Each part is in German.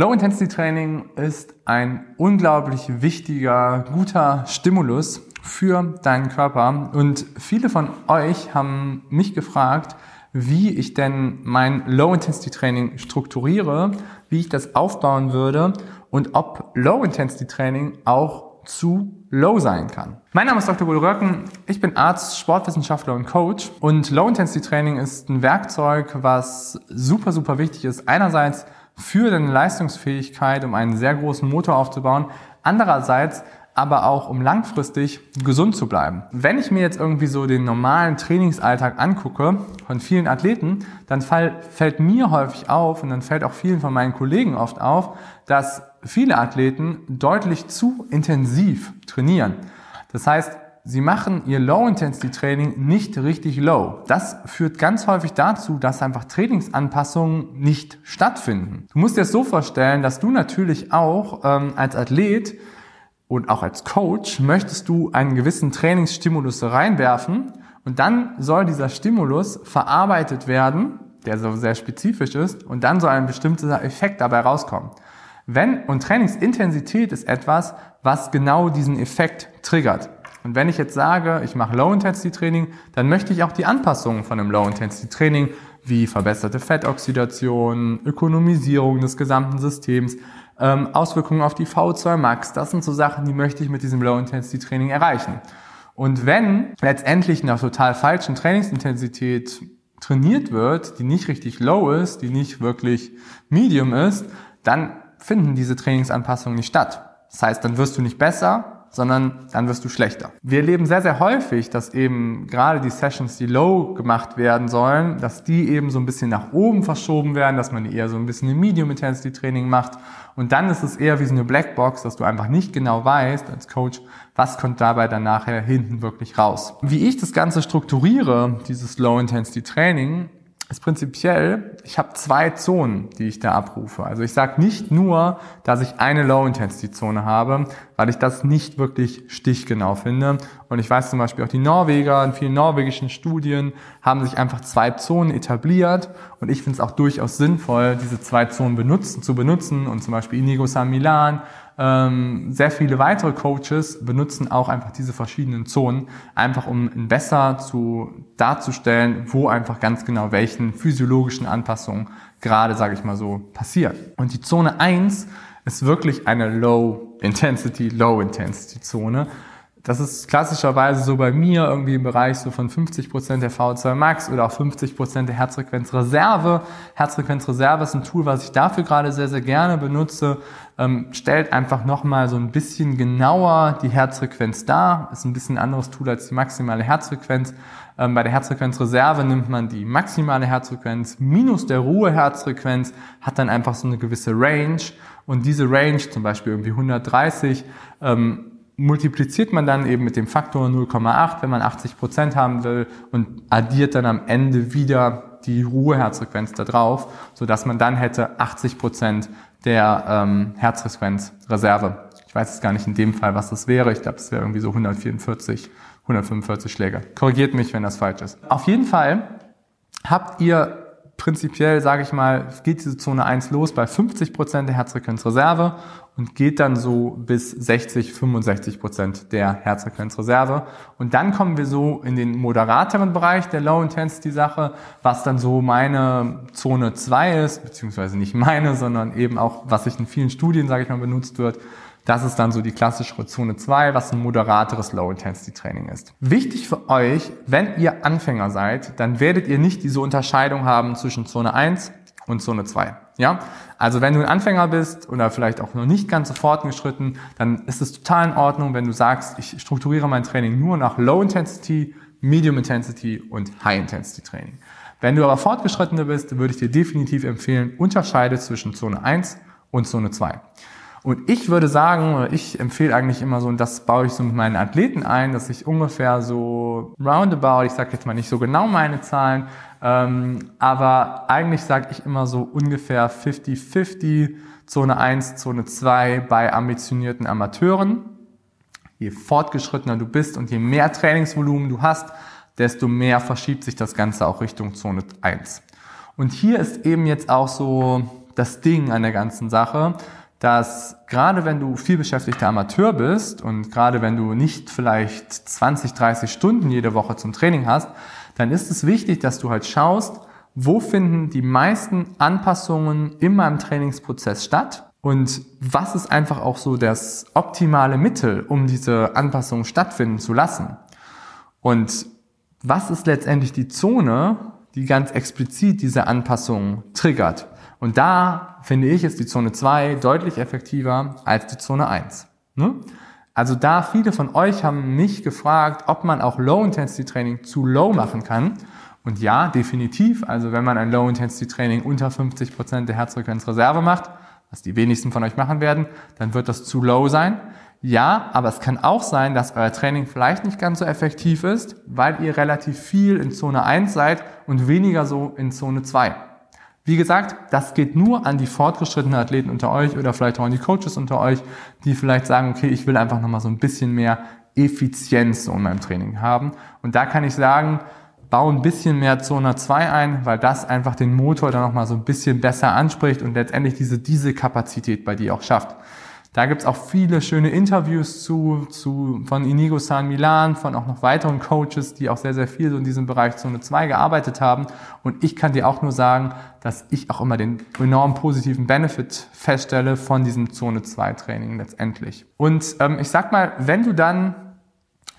Low-Intensity-Training ist ein unglaublich wichtiger, guter Stimulus für deinen Körper. Und viele von euch haben mich gefragt, wie ich denn mein Low-Intensity-Training strukturiere, wie ich das aufbauen würde und ob Low-Intensity-Training auch zu low sein kann. Mein Name ist Dr. Golo Röcken, ich bin Arzt, Sportwissenschaftler und Coach und Low-Intensity-Training ist ein Werkzeug, was super, super wichtig ist. Einerseits für deine Leistungsfähigkeit, um einen sehr großen Motor aufzubauen. Andererseits aber auch, um langfristig gesund zu bleiben. Wenn ich mir jetzt irgendwie so den normalen Trainingsalltag angucke von vielen Athleten, dann fall, fällt mir häufig auf und dann fällt auch vielen von meinen Kollegen oft auf, dass viele Athleten deutlich zu intensiv trainieren. Das heißt, sie machen ihr Low-Intensity-Training nicht richtig low. Das führt ganz häufig dazu, dass einfach Trainingsanpassungen nicht stattfinden. Du musst dir das so vorstellen, dass du natürlich auch ähm, als Athlet und auch als Coach möchtest du einen gewissen Trainingsstimulus reinwerfen und dann soll dieser Stimulus verarbeitet werden, der so sehr spezifisch ist und dann soll ein bestimmter Effekt dabei rauskommen. Wenn und Trainingsintensität ist etwas, was genau diesen Effekt triggert. Und wenn ich jetzt sage, ich mache Low-Intensity-Training, dann möchte ich auch die Anpassungen von einem Low-Intensity-Training wie verbesserte Fettoxidation, Ökonomisierung des gesamten Systems, ähm, Auswirkungen auf die V2 Max, das sind so Sachen, die möchte ich mit diesem Low-Intensity-Training erreichen. Und wenn letztendlich nach total falschen Trainingsintensität trainiert wird, die nicht richtig low ist, die nicht wirklich medium ist, dann finden diese Trainingsanpassungen nicht statt. Das heißt, dann wirst du nicht besser, sondern dann wirst du schlechter. Wir erleben sehr, sehr häufig, dass eben gerade die Sessions, die low gemacht werden sollen, dass die eben so ein bisschen nach oben verschoben werden, dass man eher so ein bisschen ein Medium-Intensity-Training macht. Und dann ist es eher wie so eine Blackbox, dass du einfach nicht genau weißt als Coach, was kommt dabei dann nachher hinten wirklich raus. Wie ich das Ganze strukturiere, dieses Low-Intensity-Training, ist prinzipiell, ich habe zwei Zonen, die ich da abrufe. Also ich sage nicht nur, dass ich eine Low-Intensity-Zone habe, weil ich das nicht wirklich stichgenau finde. Und ich weiß zum Beispiel auch die Norweger, in vielen norwegischen Studien haben sich einfach zwei Zonen etabliert. Und ich finde es auch durchaus sinnvoll, diese zwei Zonen benutzen, zu benutzen. Und zum Beispiel Inigo San Milan sehr viele weitere Coaches benutzen auch einfach diese verschiedenen Zonen, einfach um besser zu darzustellen, wo einfach ganz genau welchen physiologischen Anpassungen gerade, sage ich mal so, passiert. Und die Zone 1 ist wirklich eine Low Intensity, Low Intensity Zone. Das ist klassischerweise so bei mir irgendwie im Bereich so von 50% der V2 Max oder auch 50% der Herzfrequenzreserve. Herzfrequenzreserve ist ein Tool, was ich dafür gerade sehr, sehr gerne benutze. Ähm, stellt einfach nochmal so ein bisschen genauer die Herzfrequenz dar. Ist ein bisschen anderes Tool als die maximale Herzfrequenz. Ähm, bei der Herzfrequenzreserve nimmt man die maximale Herzfrequenz minus der Ruheherzfrequenz, hat dann einfach so eine gewisse Range. Und diese Range, zum Beispiel irgendwie 130, ähm, multipliziert man dann eben mit dem Faktor 0,8, wenn man 80 Prozent haben will und addiert dann am Ende wieder die Ruheherzfrequenz da drauf, so dass man dann hätte 80 Prozent der ähm, Herzfrequenzreserve. Ich weiß jetzt gar nicht in dem Fall, was das wäre. Ich glaube, es wäre irgendwie so 144, 145 Schläge. Korrigiert mich, wenn das falsch ist. Auf jeden Fall habt ihr prinzipiell, sage ich mal, geht diese Zone 1 los bei 50 Prozent der Herzfrequenzreserve und geht dann so bis 60, 65 Prozent der Herzfrequenzreserve. Und dann kommen wir so in den moderateren Bereich der Low-Intensity-Sache, was dann so meine Zone 2 ist, beziehungsweise nicht meine, sondern eben auch, was sich in vielen Studien, sage ich mal, benutzt wird. Das ist dann so die klassischere Zone 2, was ein moderateres Low-Intensity-Training ist. Wichtig für euch, wenn ihr Anfänger seid, dann werdet ihr nicht diese Unterscheidung haben zwischen Zone 1 und Zone 2. Ja? Also wenn du ein Anfänger bist oder vielleicht auch noch nicht ganz so fortgeschritten, dann ist es total in Ordnung, wenn du sagst, ich strukturiere mein Training nur nach Low Intensity, Medium Intensity und High Intensity Training. Wenn du aber fortgeschrittener bist, würde ich dir definitiv empfehlen, unterscheide zwischen Zone 1 und Zone 2. Und ich würde sagen, ich empfehle eigentlich immer so, und das baue ich so mit meinen Athleten ein, dass ich ungefähr so roundabout, ich sage jetzt mal nicht so genau meine Zahlen, ähm, aber eigentlich sage ich immer so ungefähr 50-50, Zone 1, Zone 2 bei ambitionierten Amateuren. Je fortgeschrittener du bist und je mehr Trainingsvolumen du hast, desto mehr verschiebt sich das Ganze auch Richtung Zone 1. Und hier ist eben jetzt auch so das Ding an der ganzen Sache, dass gerade wenn du viel beschäftigter Amateur bist und gerade wenn du nicht vielleicht 20, 30 Stunden jede Woche zum Training hast, dann ist es wichtig, dass du halt schaust, wo finden die meisten Anpassungen in meinem Trainingsprozess statt und was ist einfach auch so das optimale Mittel, um diese Anpassungen stattfinden zu lassen. Und was ist letztendlich die Zone, die ganz explizit diese Anpassungen triggert. Und da finde ich, ist die Zone 2 deutlich effektiver als die Zone 1. Ne? Also da viele von euch haben mich gefragt, ob man auch Low-Intensity-Training zu low machen kann. Und ja, definitiv. Also wenn man ein Low-Intensity-Training unter 50 Prozent der Herzfrequenzreserve macht, was die wenigsten von euch machen werden, dann wird das zu low sein. Ja, aber es kann auch sein, dass euer Training vielleicht nicht ganz so effektiv ist, weil ihr relativ viel in Zone 1 seid und weniger so in Zone 2. Wie gesagt, das geht nur an die fortgeschrittenen Athleten unter euch oder vielleicht auch an die Coaches unter euch, die vielleicht sagen, okay, ich will einfach nochmal so ein bisschen mehr Effizienz in meinem Training haben. Und da kann ich sagen, bau ein bisschen mehr Zone 2 ein, weil das einfach den Motor dann nochmal so ein bisschen besser anspricht und letztendlich diese Dieselkapazität bei dir auch schafft. Da gibt's auch viele schöne Interviews zu, zu von Inigo San Milan, von auch noch weiteren Coaches, die auch sehr, sehr viel so in diesem Bereich Zone 2 gearbeitet haben. Und ich kann dir auch nur sagen, dass ich auch immer den enorm positiven Benefit feststelle von diesem Zone 2 Training letztendlich. Und ähm, ich sag mal, wenn du dann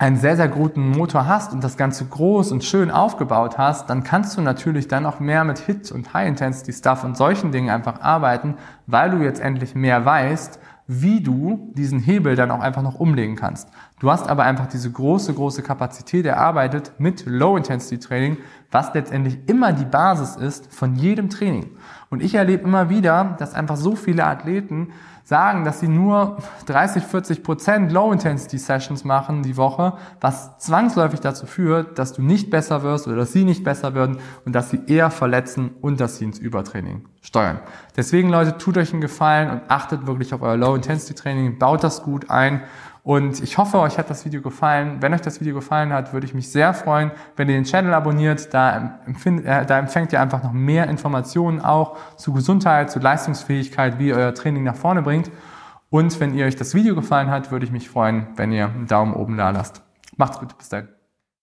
einen sehr, sehr guten Motor hast und das Ganze groß und schön aufgebaut hast, dann kannst du natürlich dann auch mehr mit Hit und High-Intensity-Stuff und solchen Dingen einfach arbeiten, weil du jetzt endlich mehr weißt, wie du diesen Hebel dann auch einfach noch umlegen kannst. Du hast aber einfach diese große, große Kapazität erarbeitet mit Low-Intensity-Training, was letztendlich immer die Basis ist von jedem Training. Und ich erlebe immer wieder, dass einfach so viele Athleten sagen, dass sie nur 30, 40 Prozent Low-Intensity-Sessions machen die Woche, was zwangsläufig dazu führt, dass du nicht besser wirst oder dass sie nicht besser werden und dass sie eher verletzen und dass sie ins Übertraining steuern. Deswegen, Leute, tut euch einen Gefallen und achtet wirklich auf euer Low-Intensity-Training, baut das gut ein und ich hoffe, euch hat das Video gefallen. Wenn euch das Video gefallen hat, würde ich mich sehr freuen, wenn ihr den Channel abonniert. Da, empfind, äh, da empfängt ihr einfach noch mehr Informationen auch zu Gesundheit, zu Leistungsfähigkeit, wie ihr euer Training nach vorne bringt. Und wenn ihr euch das Video gefallen hat, würde ich mich freuen, wenn ihr einen Daumen oben da lasst. Macht's gut, bis dann.